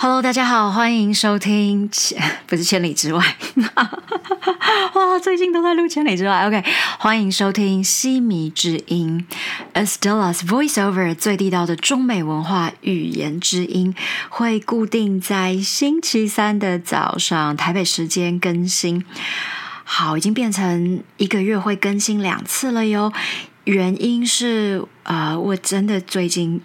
Hello，大家好，欢迎收听 不是千里之外，哇，最近都在录千里之外。OK，欢迎收听西迷之音，Estella's Voiceover 最地道的中美文化语言之音，会固定在星期三的早上台北时间更新。好，已经变成一个月会更新两次了哟。原因是啊、我真的最近。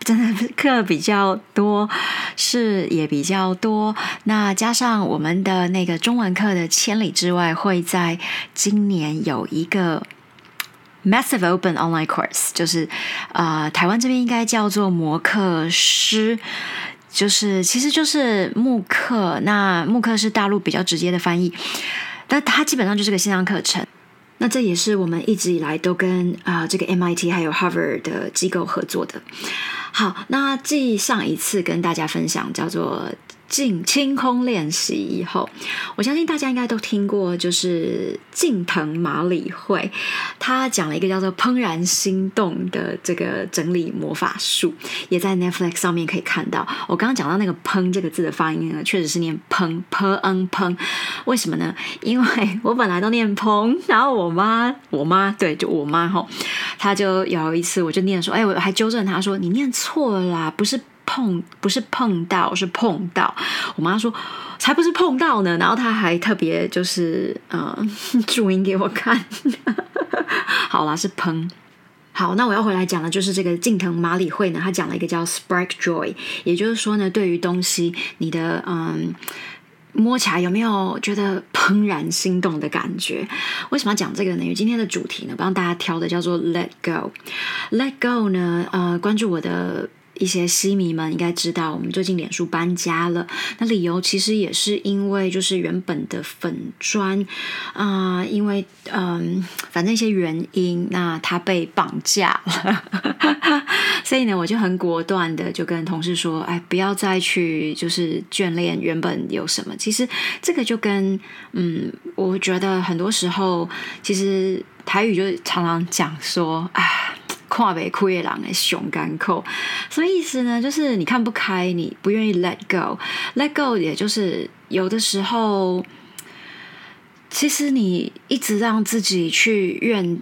真的课比较多，事也比较多。那加上我们的那个中文课的千里之外，会在今年有一个 massive open online course，就是呃，台湾这边应该叫做模课师。就是，其实就是慕课。那慕课是大陆比较直接的翻译，但它基本上就是个线上课程。那这也是我们一直以来都跟啊、这个 MIT 还有 Harvard 的机构合作的。好，那继上一次跟大家分享叫做净清空练习以后，我相信大家应该都听过，就是近藤麻里惠，他讲了一个叫做“怦然心动”的这个整理魔法术，也在 Netflix 上面可以看到。我刚刚讲到那个“怦”这个字的发音呢，确实是念“怦 ”，p n 怦。为什么呢？因为我本来都念“怦”，然后我妈，我妈对，就我妈哈，她就有一次我就念说，哎，我还纠正她说，你念错了啦，不是。碰不是碰到，是碰到。我妈说才不是碰到呢，然后她还特别就是呃 注音给我看。好啦，是砰。好，那我要回来讲的就是这个近藤麻里惠呢，她讲了一个叫 spark joy，也就是说呢，对于东西你的嗯。摸起来有没有觉得怦然心动的感觉？为什么要讲这个呢？因为今天的主题呢，帮大家挑的叫做 “Let Go”。Let Go 呢，呃，关注我的一些西迷们应该知道，我们最近脸书搬家了。那理由其实也是因为，就是原本的粉砖啊、因为嗯、反正一些原因，那它被绑架了。所以呢，我就很果断的就跟同事说：“哎，不要再去就是眷恋原本有什么。其实这个就跟嗯，我觉得很多时候，其实台语就常常讲说啊。”跨北枯叶狼的熊干扣，所以意思呢，就是你看不开，你不愿意 let go，let go，也就是有的时候，其实你一直让自己去怨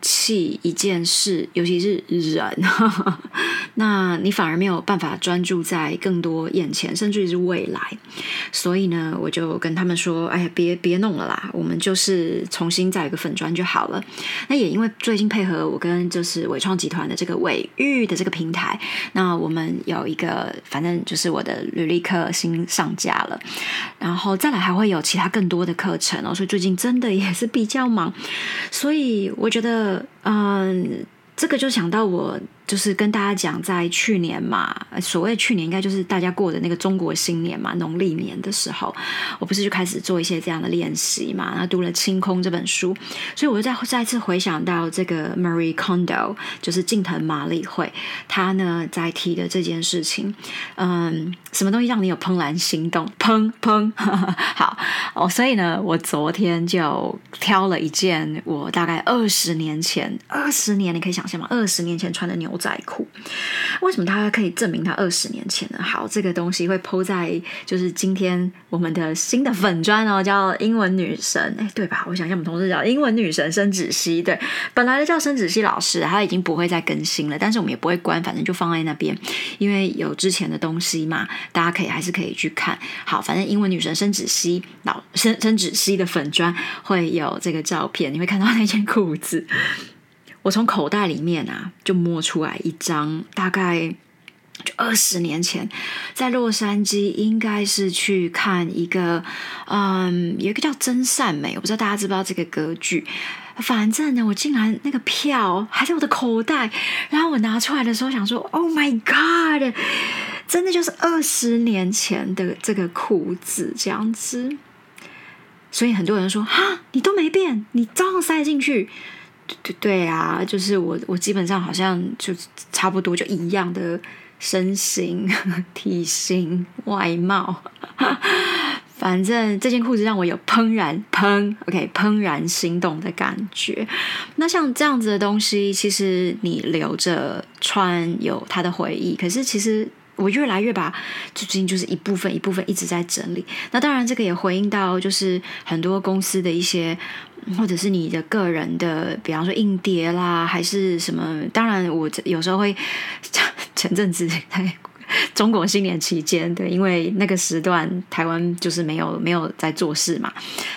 气一件事，尤其是人，那你反而没有办法专注在更多眼前，甚至于是未来。所以呢，我就跟他们说：“哎呀，别别弄了啦，我们就是重新再一个粉砖就好了。”那也因为最近配合我跟就是伟创集团的这个伟玉的这个平台，那我们有一个反正就是我的履历课新上架了，然后再来还会有其他更多的课程哦，所以最近真的也是比较忙，所以我觉得，嗯。这个就想到我就是跟大家讲，在去年嘛，所谓去年应该就是大家过的那个中国新年嘛，农历年的时候，我不是就开始做一些这样的练习嘛，然后读了《清空》这本书，所以我就再再次回想到这个 Marie Kondo，就是近藤麻里惠，她呢在提的这件事情，嗯，什么东西让你有怦然心动？砰砰，好哦，所以呢，我昨天就挑了一件我大概二十年前，二十年你可以想象吗？二十年前穿的牛仔裤，为什么它可以证明它二十年前呢？好，这个东西会抛在就是今天我们的新的粉砖哦，叫英文女神，哎，对吧？我想一下，我们同事叫英文女神申子熙，对，本来的叫申子熙老师，她已经不会再更新了，但是我们也不会关，反正就放在那边，因为有之前的东西嘛，大家可以还是可以去看。好，反正英文女神申子熙老申申子熙的粉砖会有这个照片，你会看到那件裤子。我从口袋里面啊，就摸出来一张，大概就二十年前，在洛杉矶，应该是去看一个，嗯，有一个叫真善美，我不知道大家知不知道这个歌剧。反正呢，我竟然那个票还在我的口袋，然后我拿出来的时候想说，Oh my God，真的就是二十年前的这个裤子这样子。所以很多人说，哈，你都没变，你照样塞进去。对对啊，就是我我基本上好像就差不多就一样的身形、体型、外貌，反正这件裤子让我有怦然怦 OK 怦然心动的感觉。那像这样子的东西，其实你留着穿有它的回忆，可是其实。我越来越把最近就是一部分一部分一直在整理。那当然，这个也回应到就是很多公司的一些，或者是你的个人的，比方说硬碟啦，还是什么。当然，我有时候会 前阵子在。中国新年期间，对，因为那个时段台湾就是没有没有在做事嘛，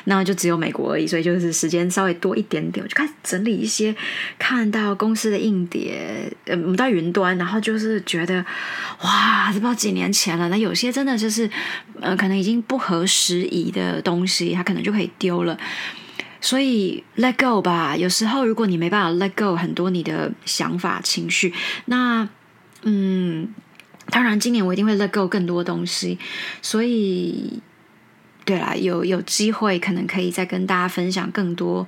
那就只有美国而已，所以就是时间稍微多一点点，我就开始整理一些看到公司的硬碟，呃，我们到云端，然后就是觉得哇，这不知道几年前了，那有些真的就是呃，可能已经不合时宜的东西，它可能就可以丢了，所以 let go 吧。有时候如果你没办法 let go 很多你的想法情绪，那嗯。当然，今年我一定会 let go 更多东西，所以，对啦，有有机会可能可以再跟大家分享更多，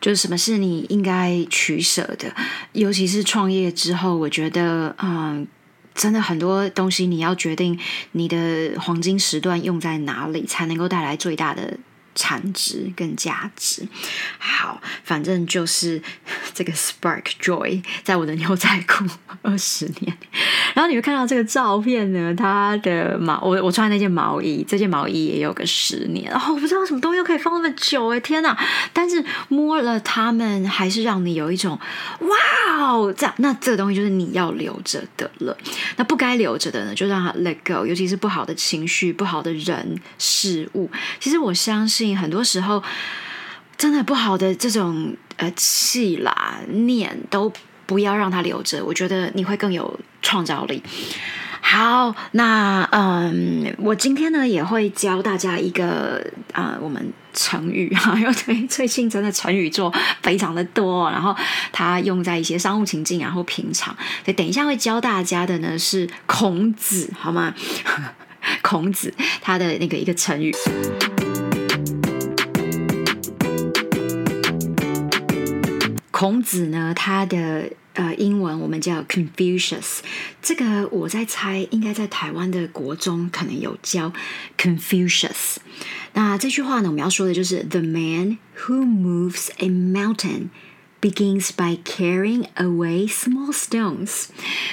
就是什么是你应该取舍的，尤其是创业之后，我觉得，嗯，真的很多东西你要决定你的黄金时段用在哪里，才能够带来最大的。产值跟价值，好，反正就是这个 Spark Joy 在我的牛仔裤二十年，然后你会看到这个照片呢，它的毛我我穿那件毛衣，这件毛衣也有个十年，然后我不知道什么东西可以放那么久哎，天哪！但是摸了它们，还是让你有一种哇哦，这样那这个东西就是你要留着的了，那不该留着的呢，就让它 Let Go，尤其是不好的情绪、不好的人事物。其实我相信。很多时候，真的不好的这种呃气啦念都不要让它留着，我觉得你会更有创造力。好，那嗯，我今天呢也会教大家一个啊，我们成语哈，因为最近真的成语做非常的多，然后它用在一些商务情境，然后平常，所以等一下会教大家的呢是孔子，好吗？孔子他的那个一个成语。孔子呢，他的呃英文我们叫 Confucius，这个我在猜，应该在台湾的国中可能有教 Confucius。那这句话呢，我们要说的就是 The man who moves a mountain begins by carrying away small stones。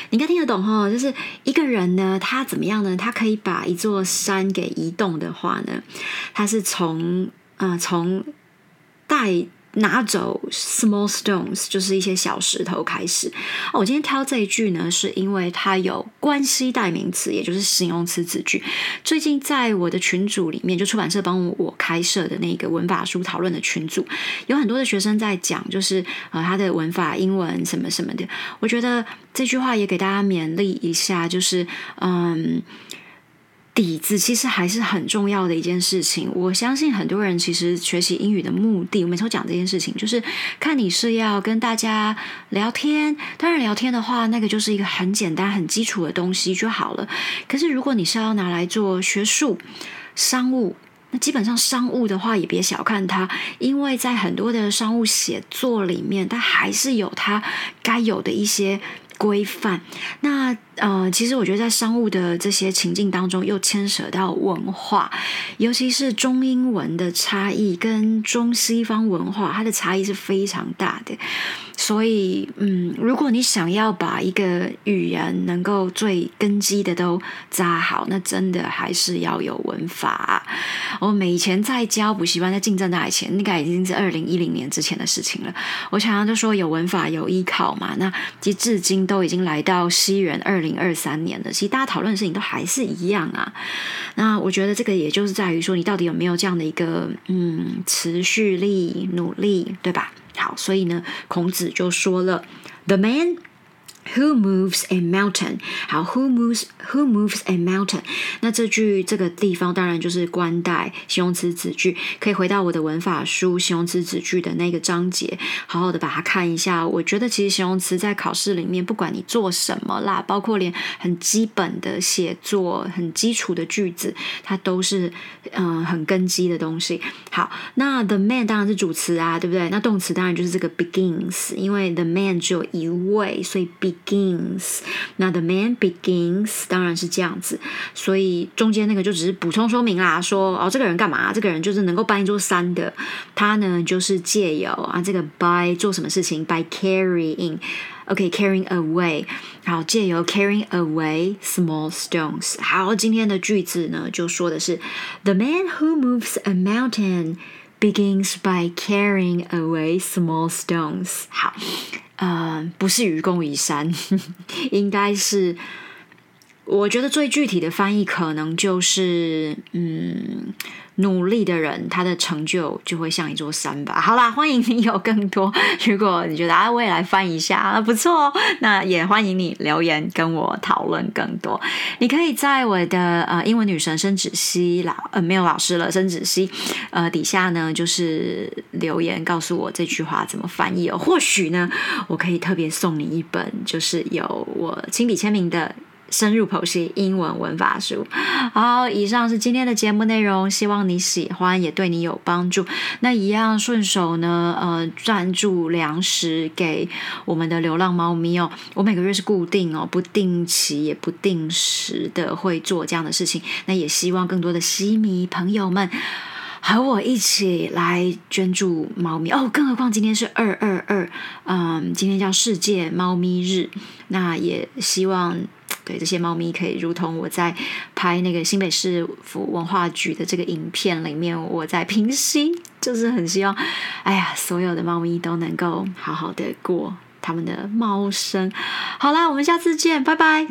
你应该听得懂哈，就是一个人呢，他怎么样呢？他可以把一座山给移动的话呢，他是从啊从带。拿走 small stones 就是一些小石头开始。我今天挑这一句呢，是因为它有关系代名词，也就是形容词子句。最近在我的群组里面，就出版社帮我开设的那个文法书讨论的群组，有很多的学生在讲，就是呃他的文法英文什么什么的。我觉得这句话也给大家勉励一下，就是嗯。底子其实还是很重要的一件事情。我相信很多人其实学习英语的目的，我每次讲这件事情，就是看你是要跟大家聊天。当然，聊天的话，那个就是一个很简单、很基础的东西就好了。可是，如果你是要拿来做学术、商务，那基本上商务的话，也别小看它，因为在很多的商务写作里面，它还是有它该有的一些。规范，那呃，其实我觉得在商务的这些情境当中，又牵扯到文化，尤其是中英文的差异跟中西方文化，它的差异是非常大的。所以，嗯，如果你想要把一个语言能够最根基的都扎好，那真的还是要有文法。我们以前在教补习班，在竞争大以前，应该已经是二零一零年之前的事情了。我常常就说有文法有依靠嘛，那其至今都已经来到西元二零零二三年的，其实大家讨论的事情都还是一样啊。那我觉得这个也就是在于说，你到底有没有这样的一个嗯持续力、努力，对吧？好，所以呢，孔子就说了：“The man。” Who moves a mountain？好，Who moves Who moves a mountain？那这句这个地方当然就是关代形容词子句，可以回到我的文法书形容词子句的那个章节，好好的把它看一下。我觉得其实形容词在考试里面，不管你做什么啦，包括连很基本的写作、很基础的句子，它都是嗯很根基的东西。好，那 the man 当然是主词啊，对不对？那动词当然就是这个 begins，因为 the man 只有一位，所以 be begins。那 the man begins 当然是这样子，所以中间那个就只是补充说明啦，说哦，这个人干嘛？这个人就是能够搬一座山的，他呢就是借由啊这个 by 做什么事情？by carrying。OK，carrying away，好，借由 carrying away small stones。好，今天的句子呢，就说的是 The man who moves a mountain begins by carrying away small stones。好，嗯，不是愚公移山，应该是，我觉得最具体的翻译可能就是，嗯。努力的人，他的成就就会像一座山吧。好啦，欢迎你有更多。如果你觉得啊，我也来翻一下，啊不错哦，那也欢迎你留言跟我讨论更多。你可以在我的呃英文女神申子熙老呃没有老师了申子熙呃底下呢，就是留言告诉我这句话怎么翻译哦。或许呢，我可以特别送你一本，就是有我亲笔签名的。深入剖析英文文法书。好，以上是今天的节目内容，希望你喜欢，也对你有帮助。那一样顺手呢，呃，赞助粮食给我们的流浪猫咪哦。我每个月是固定哦，不定期也不定时的会做这样的事情。那也希望更多的西迷朋友们和我一起来捐助猫咪哦。更何况今天是二二二，嗯，今天叫世界猫咪日，那也希望。对这些猫咪，可以如同我在拍那个新北市府文化局的这个影片里面，我在平息，就是很希望，哎呀，所有的猫咪都能够好好的过他们的猫生。好啦，我们下次见，拜拜。